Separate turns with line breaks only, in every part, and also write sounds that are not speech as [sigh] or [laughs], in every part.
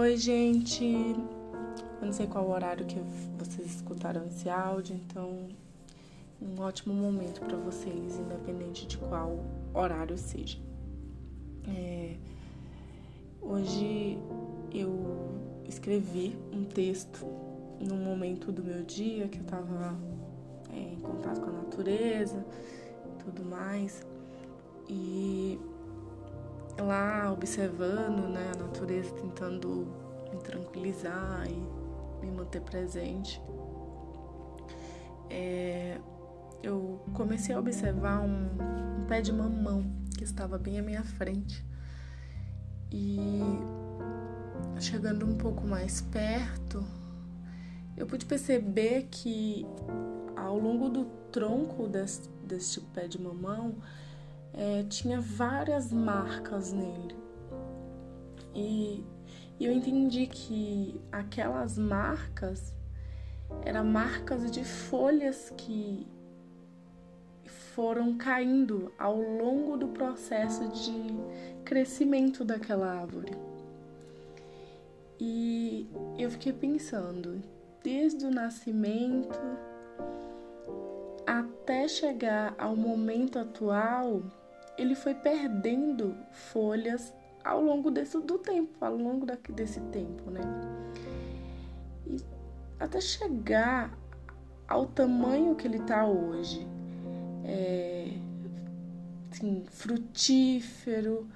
Oi, gente. Eu não sei qual horário que vocês escutaram esse áudio, então um ótimo momento para vocês, independente de qual horário seja. É, hoje eu escrevi um texto num momento do meu dia que eu estava é, em contato com a natureza, tudo mais, e lá observando né, a natureza, tentando me tranquilizar e me manter presente. É, eu comecei a observar um, um pé de mamão que estava bem à minha frente. E chegando um pouco mais perto, eu pude perceber que ao longo do tronco deste, deste pé de mamão é, tinha várias marcas nele. E, e eu entendi que aquelas marcas eram marcas de folhas que foram caindo ao longo do processo de crescimento daquela árvore. E eu fiquei pensando, desde o nascimento até chegar ao momento atual, ele foi perdendo folhas ao longo desse, do tempo, ao longo da, desse tempo, né? E até chegar ao tamanho que ele está hoje, é, assim, frutífero,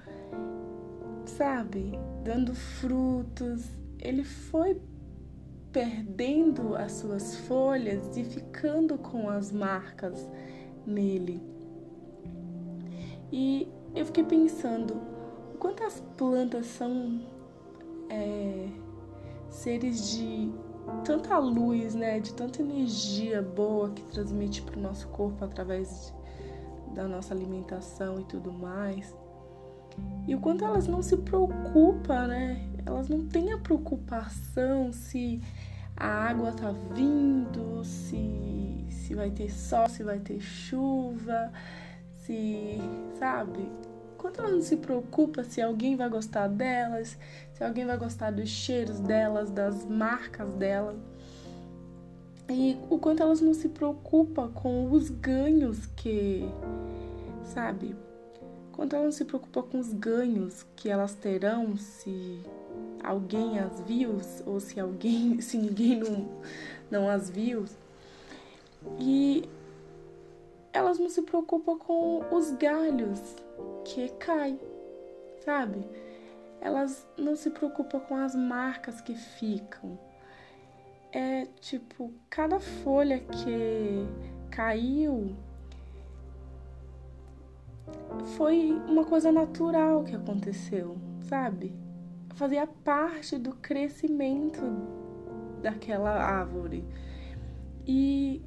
sabe? Dando frutos. Ele foi perdendo as suas folhas e ficando com as marcas nele. E eu fiquei pensando quantas plantas são é, seres de tanta luz, né, de tanta energia boa que transmite para o nosso corpo através de, da nossa alimentação e tudo mais. E o quanto elas não se preocupam, né? Elas não têm a preocupação se a água tá vindo, se, se vai ter sol, se vai ter chuva se, sabe? Quanto ela não se preocupa se alguém vai gostar delas, se alguém vai gostar dos cheiros delas, das marcas delas. E o quanto elas não se preocupam com os ganhos que, sabe? Quanto elas não se preocupam com os ganhos que elas terão se alguém as viu ou se alguém, [laughs] se ninguém não, não as viu. E elas não se preocupam com os galhos que caem, sabe? Elas não se preocupam com as marcas que ficam. É tipo, cada folha que caiu foi uma coisa natural que aconteceu, sabe? Fazia parte do crescimento daquela árvore. E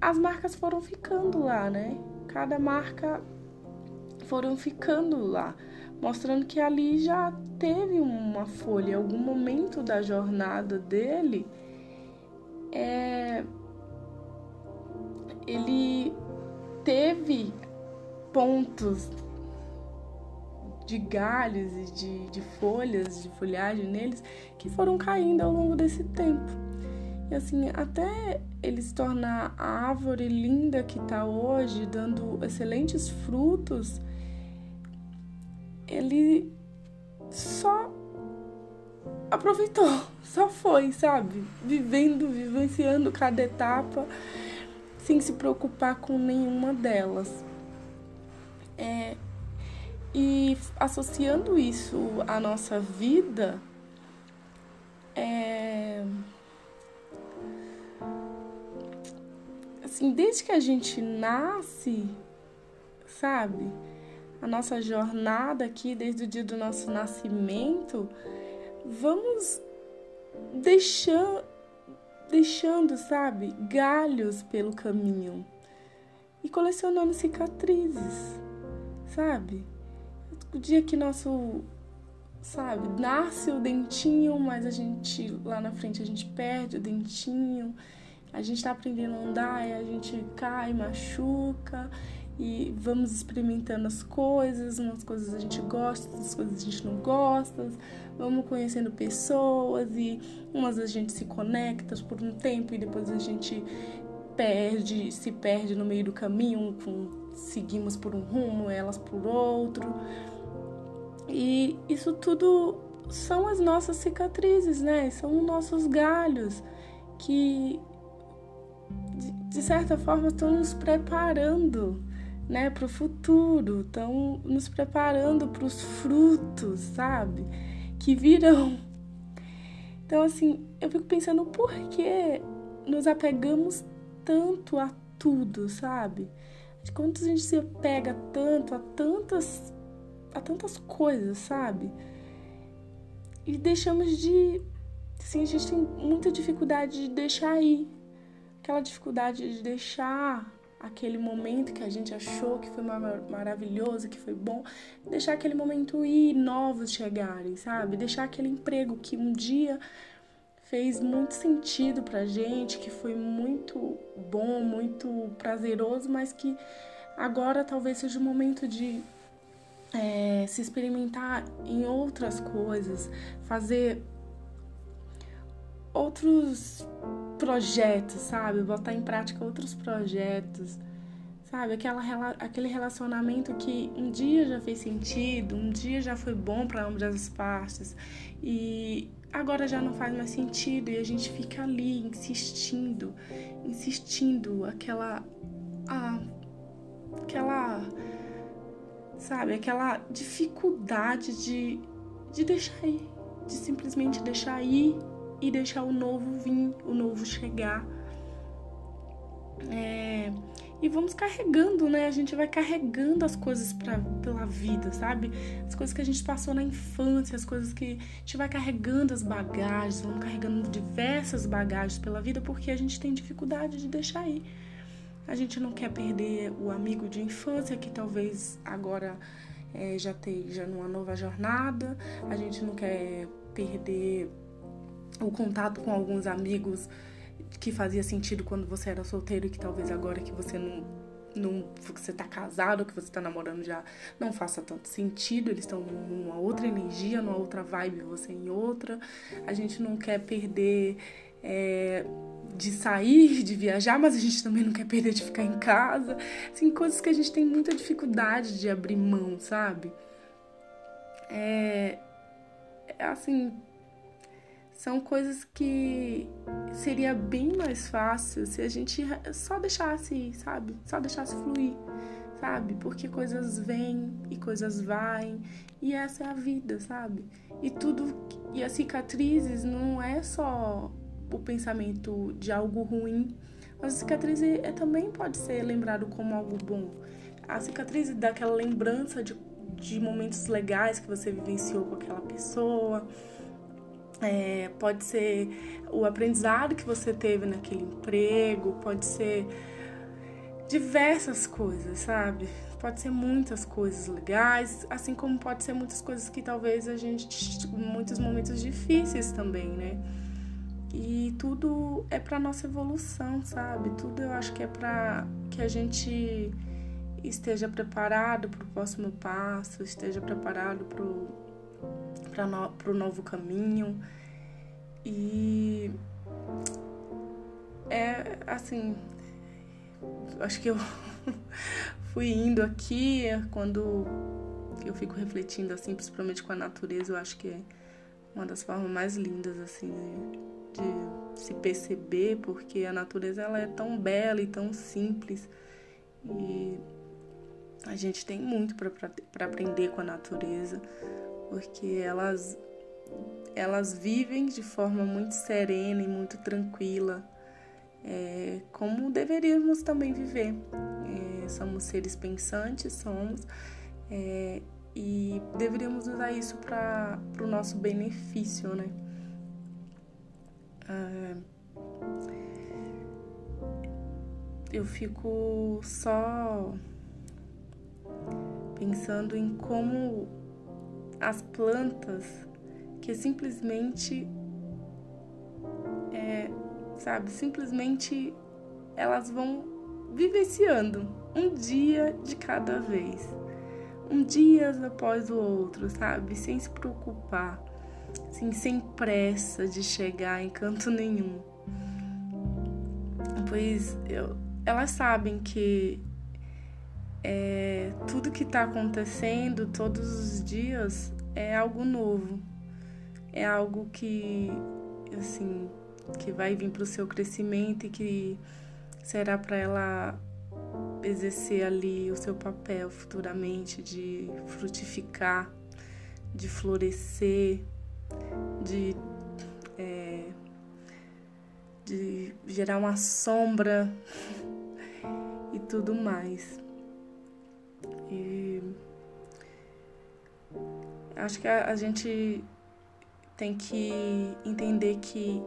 as marcas foram ficando lá, né? Cada marca foram ficando lá, mostrando que ali já teve uma folha, algum momento da jornada dele, é, ele teve pontos de galhos e de, de folhas, de folhagem neles, que foram caindo ao longo desse tempo. E assim, até ele se tornar a árvore linda que está hoje, dando excelentes frutos, ele só aproveitou, [laughs] só foi, sabe? Vivendo, vivenciando cada etapa, sem se preocupar com nenhuma delas. É, e associando isso à nossa vida, é, assim, desde que a gente nasce, sabe? A nossa jornada aqui, desde o dia do nosso nascimento, vamos deixando, deixando, sabe, galhos pelo caminho e colecionando cicatrizes, sabe? O dia que nosso, sabe, nasce o dentinho, mas a gente lá na frente a gente perde o dentinho a gente está aprendendo a andar e a gente cai, machuca. E vamos experimentando as coisas, umas coisas a gente gosta, outras coisas a gente não gosta, vamos conhecendo pessoas e umas a gente se conecta por um tempo e depois a gente perde, se perde no meio do caminho, seguimos por um rumo, elas por outro. E isso tudo são as nossas cicatrizes, né? São os nossos galhos que de certa forma estão nos preparando né, para o futuro, estão nos preparando para os frutos, sabe? Que virão. Então, assim, eu fico pensando por que nos apegamos tanto a tudo, sabe? Quanto a gente se apega tanto a tantas a tantas coisas, sabe? E deixamos de assim, a gente tem muita dificuldade de deixar ir. Aquela dificuldade de deixar aquele momento que a gente achou que foi maravilhoso, que foi bom, deixar aquele momento ir, novos chegarem, sabe? Deixar aquele emprego que um dia fez muito sentido pra gente, que foi muito bom, muito prazeroso, mas que agora talvez seja o momento de é, se experimentar em outras coisas, fazer outros projetos, sabe? Botar em prática outros projetos, sabe? Aquela, aquele relacionamento que um dia já fez sentido, um dia já foi bom para ambas as partes e agora já não faz mais sentido e a gente fica ali insistindo, insistindo, aquela. Aquela. Sabe? Aquela dificuldade de, de deixar ir, de simplesmente deixar ir e deixar o novo vir, o novo chegar. É, e vamos carregando, né? A gente vai carregando as coisas pra, pela vida, sabe? As coisas que a gente passou na infância, as coisas que a gente vai carregando as bagagens, vamos carregando diversas bagagens pela vida porque a gente tem dificuldade de deixar ir. A gente não quer perder o amigo de infância que talvez agora é, já esteja numa nova jornada, a gente não quer perder o contato com alguns amigos que fazia sentido quando você era solteiro e que talvez agora que você não, não que você tá casado, que você tá namorando já não faça tanto sentido, eles estão numa outra energia, numa outra vibe, você em outra. A gente não quer perder é, de sair, de viajar, mas a gente também não quer perder de ficar em casa. Assim, coisas que a gente tem muita dificuldade de abrir mão, sabe? É, é assim, são coisas que seria bem mais fácil se a gente só deixasse, sabe? Só deixasse fluir, sabe? Porque coisas vêm e coisas vão e essa é a vida, sabe? E tudo e as cicatrizes não é só o pensamento de algo ruim, mas a cicatriz é, também pode ser lembrado como algo bom. A cicatriz dá aquela lembrança de, de momentos legais que você vivenciou com aquela pessoa é, pode ser o aprendizado que você teve naquele emprego, pode ser diversas coisas, sabe? Pode ser muitas coisas legais, assim como pode ser muitas coisas que talvez a gente. muitos momentos difíceis também, né? E tudo é para nossa evolução, sabe? Tudo eu acho que é para que a gente esteja preparado para o próximo passo, esteja preparado para para no, o novo caminho. E é assim, acho que eu [laughs] fui indo aqui quando eu fico refletindo assim, principalmente com a natureza, eu acho que é uma das formas mais lindas assim de se perceber, porque a natureza ela é tão bela e tão simples e a gente tem muito para aprender com a natureza porque elas elas vivem de forma muito serena e muito tranquila, é, como deveríamos também viver. É, somos seres pensantes, somos, é, e deveríamos usar isso para o nosso benefício, né? Ah, eu fico só pensando em como as plantas que simplesmente é, sabe, simplesmente elas vão vivenciando um dia de cada vez. Um dia após o outro, sabe? Sem se preocupar, assim, sem pressa de chegar em canto nenhum. Pois eu, elas sabem que é, tudo que está acontecendo todos os dias é algo novo, é algo que, assim, que vai vir para o seu crescimento e que será para ela exercer ali o seu papel futuramente de frutificar, de florescer, de, é, de gerar uma sombra [laughs] e tudo mais. E acho que a, a gente tem que entender que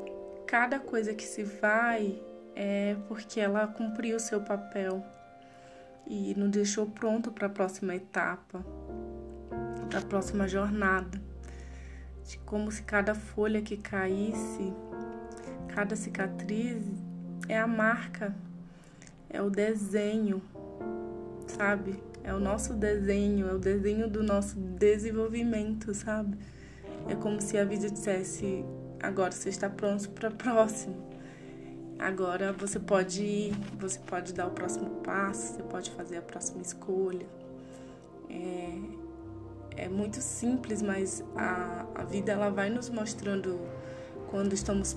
cada coisa que se vai é porque ela cumpriu o seu papel e nos deixou pronto para a próxima etapa, para a próxima jornada. De como se cada folha que caísse, cada cicatriz é a marca, é o desenho, sabe? É o nosso desenho, é o desenho do nosso desenvolvimento, sabe? É como se a vida dissesse: agora você está pronto para a próxima. Agora você pode ir, você pode dar o próximo passo, você pode fazer a próxima escolha. É, é muito simples, mas a, a vida ela vai nos mostrando quando estamos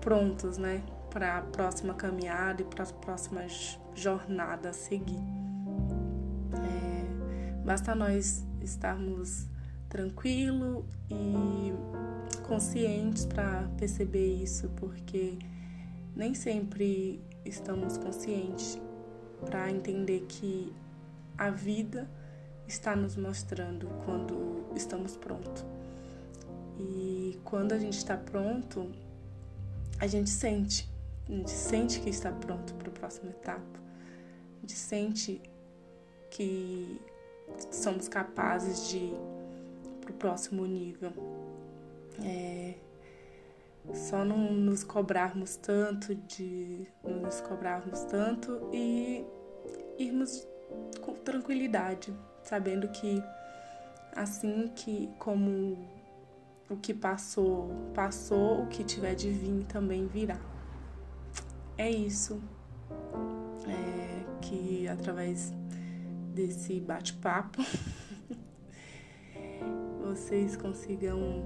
prontos, né, para a próxima caminhada e para as próximas jornadas a seguir. Basta nós estarmos tranquilo e conscientes para perceber isso, porque nem sempre estamos conscientes para entender que a vida está nos mostrando quando estamos prontos. E quando a gente está pronto, a gente sente, a gente sente que está pronto para a próxima etapa. A gente sente que somos capazes de ir para o próximo nível. É, só não nos cobrarmos tanto de não nos cobrarmos tanto e irmos com tranquilidade, sabendo que assim que como o que passou, passou, o que tiver de vir também virá. É isso. É que através desse bate-papo. Vocês consigam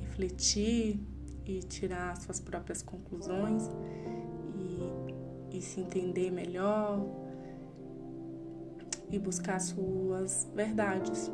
refletir e tirar suas próprias conclusões e, e se entender melhor e buscar suas verdades,